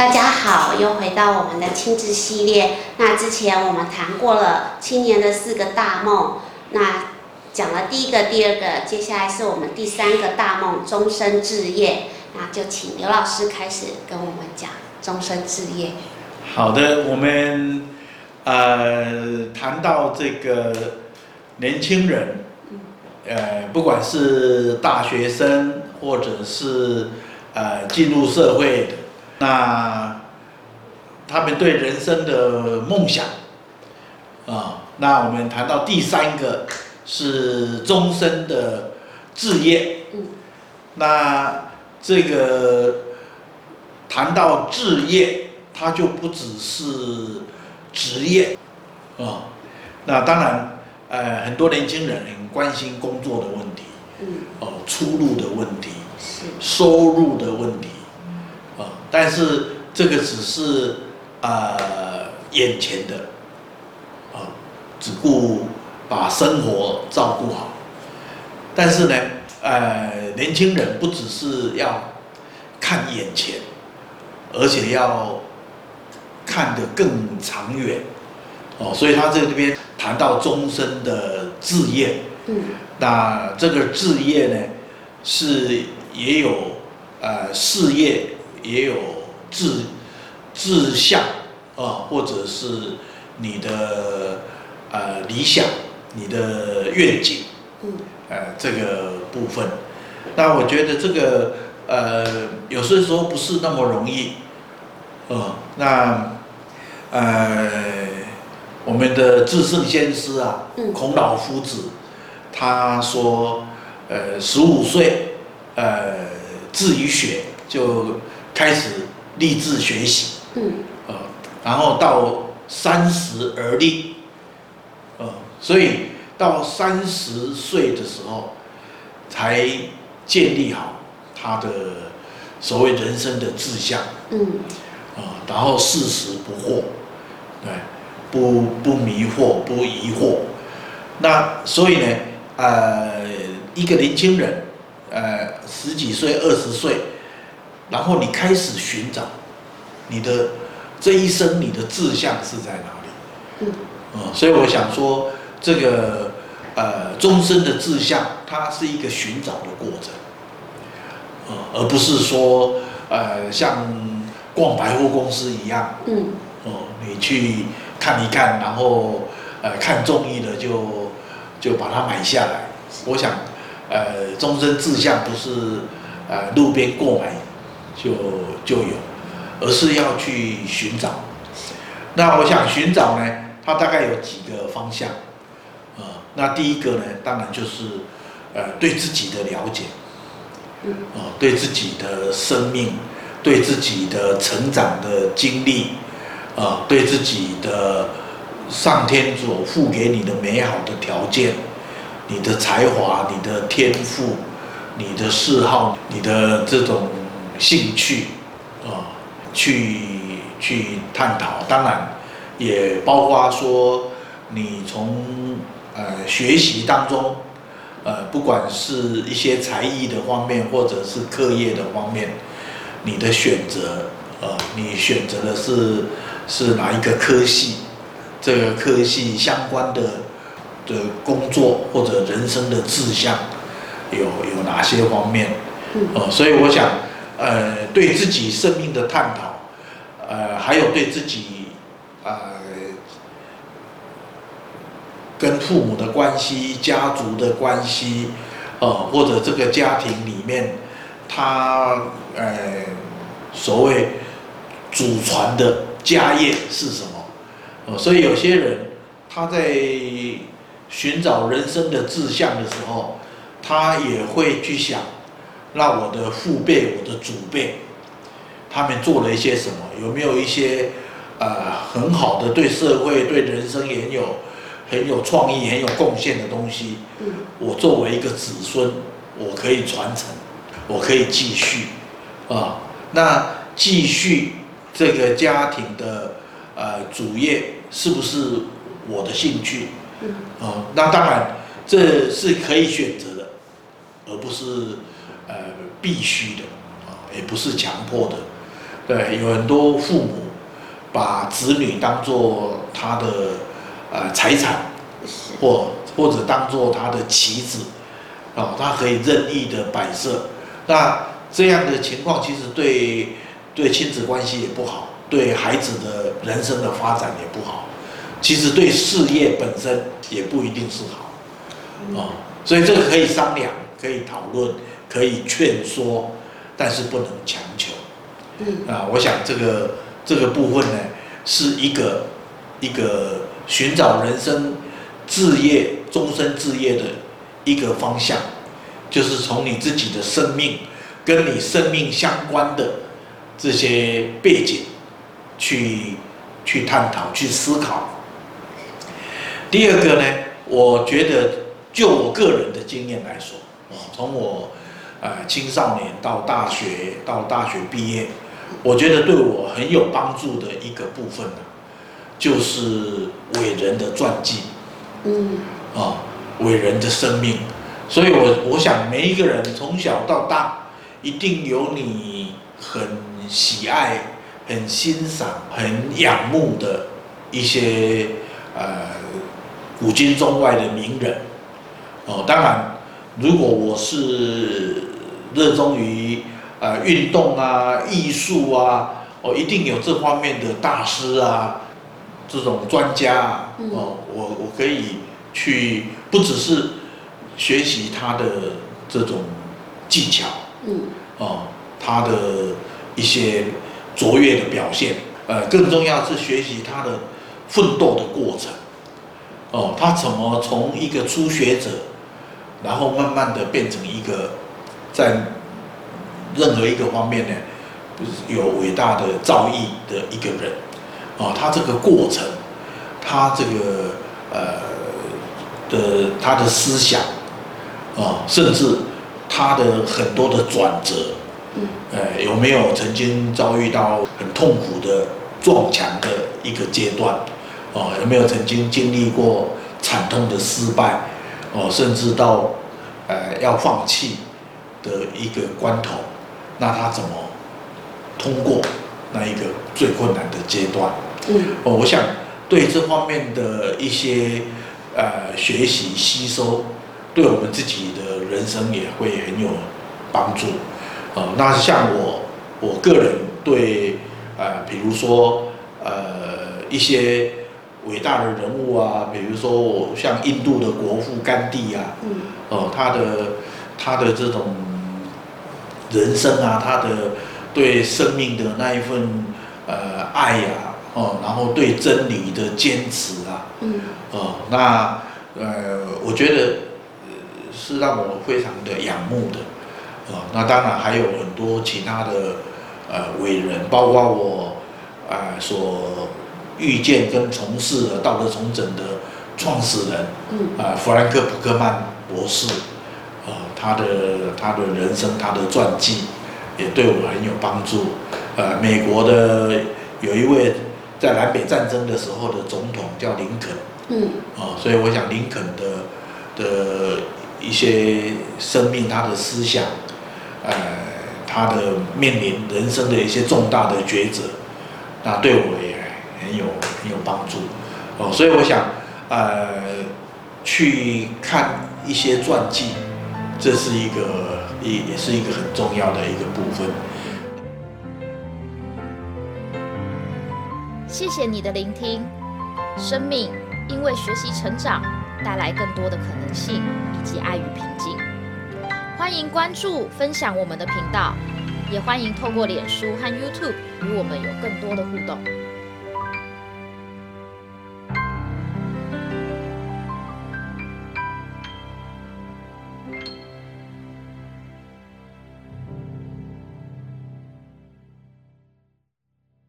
大家好，又回到我们的亲子系列。那之前我们谈过了青年的四个大梦，那讲了第一个、第二个，接下来是我们第三个大梦——终身置业。那就请刘老师开始跟我们讲终身置业。好的，我们呃谈到这个年轻人，呃，不管是大学生或者是呃进入社会。那他们对人生的梦想啊，那我们谈到第三个是终身的置业。那这个谈到置业，它就不只是职业啊。那当然，呃，很多年轻人很关心工作的问题，嗯哦，出路的问题，收入的问题。但是这个只是呃眼前的，啊，只顾把生活照顾好。但是呢，呃，年轻人不只是要看眼前，而且要看得更长远，哦，所以他在这边谈到终身的志业。嗯。那这个志业呢，是也有呃事业。也有志志向啊，或者是你的呃理想、你的愿景，嗯，呃这个部分，那我觉得这个呃有些时候不是那么容易，呃，那呃我们的至圣先师啊，孔老夫子，他说，呃十五岁，呃志于学就。开始立志学习，嗯，呃，然后到三十而立，呃，所以到三十岁的时候，才建立好他的所谓人生的志向，嗯，啊、呃，然后四十不惑，对，不不迷惑，不疑惑，那所以呢，呃，一个年轻人，呃，十几岁、二十岁。然后你开始寻找你的这一生，你的志向是在哪里？嗯，嗯，所以我想说，这个呃，终身的志向，它是一个寻找的过程，呃，而不是说呃，像逛百货公司一样，嗯，哦，你去看一看，然后呃，看中意的就就把它买下来。我想，呃，终身志向不是呃路边购买。就就有，而是要去寻找。那我想寻找呢，它大概有几个方向。呃，那第一个呢，当然就是呃对自己的了解，呃，对自己的生命，对自己的成长的经历，呃，对自己的上天所赋给你的美好的条件，你的才华、你的天赋、你的嗜好、你的这种。兴趣，啊，去去探讨，当然也包括说，你从呃学习当中，呃，不管是一些才艺的方面，或者是课业的方面，你的选择，呃，你选择的是是哪一个科系，这个科系相关的的工作或者人生的志向，有有哪些方面，呃，所以我想。呃，对自己生命的探讨，呃，还有对自己，呃，跟父母的关系、家族的关系，呃，或者这个家庭里面，他呃，所谓祖传的家业是什么？呃，所以有些人他在寻找人生的志向的时候，他也会去想。那我的父辈、我的祖辈，他们做了一些什么？有没有一些呃很好的对社会、对人生也很有很有创意、很有贡献的东西？我作为一个子孙，我可以传承，我可以继续啊。那继续这个家庭的呃主业是不是我的兴趣？啊，那当然这是可以选择的，而不是。呃，必须的啊，也不是强迫的。对，有很多父母把子女当做他的呃财产，或或者当做他的棋子，哦，他可以任意的摆设。那这样的情况其实对对亲子关系也不好，对孩子的人生的发展也不好，其实对事业本身也不一定是好，哦，所以这个可以商量，可以讨论，可以劝说，但是不能强求。嗯啊，我想这个这个部分呢，是一个一个寻找人生置业、终身置业的一个方向，就是从你自己的生命跟你生命相关的这些背景去去探讨、去思考。第二个呢，我觉得就我个人的经验来说，啊，从我呃青少年到大学到大学毕业。我觉得对我很有帮助的一个部分呢，就是伟人的传记，嗯，啊，伟人的生命，所以我我想每一个人从小到大，一定有你很喜爱、很欣赏、很仰慕的一些呃古今中外的名人，哦，当然，如果我是热衷于。呃，运动啊，艺术啊，哦，一定有这方面的大师啊，这种专家啊，哦，我我可以去，不只是学习他的这种技巧，嗯，哦，他的一些卓越的表现，呃，更重要是学习他的奋斗的过程，哦，他怎么从一个初学者，然后慢慢的变成一个在。任何一个方面呢，有伟大的造诣的一个人，啊，他这个过程，他这个呃的他的思想，啊，甚至他的很多的转折，呃，有没有曾经遭遇到很痛苦的撞墙的一个阶段，啊，有没有曾经经历过惨痛的失败，哦，甚至到呃要放弃的一个关头。那他怎么通过那一个最困难的阶段？嗯，哦，我想对这方面的一些呃学习吸收，对我们自己的人生也会很有帮助。哦，那像我我个人对呃，比如说呃一些伟大的人物啊，比如说像印度的国父甘地啊，嗯，哦，他的他的这种。人生啊，他的对生命的那一份呃爱呀、啊，哦，然后对真理的坚持啊，嗯，哦，那呃，我觉得是让我非常的仰慕的，哦，那当然还有很多其他的呃伟人，包括我啊、呃、所遇见跟从事的道德重整的创始人，嗯，啊、呃，弗兰克·普克曼博士。他的他的人生，他的传记也对我很有帮助。呃，美国的有一位在南北战争的时候的总统叫林肯，嗯，啊，所以我想林肯的的一些生命，他的思想，呃，他的面临人生的一些重大的抉择，那对我也很有很有帮助。哦，所以我想，呃，去看一些传记。这是一个也也是一个很重要的一个部分。谢谢你的聆听。生命因为学习成长，带来更多的可能性以及爱与平静。欢迎关注分享我们的频道，也欢迎透过脸书和 YouTube 与我们有更多的互动。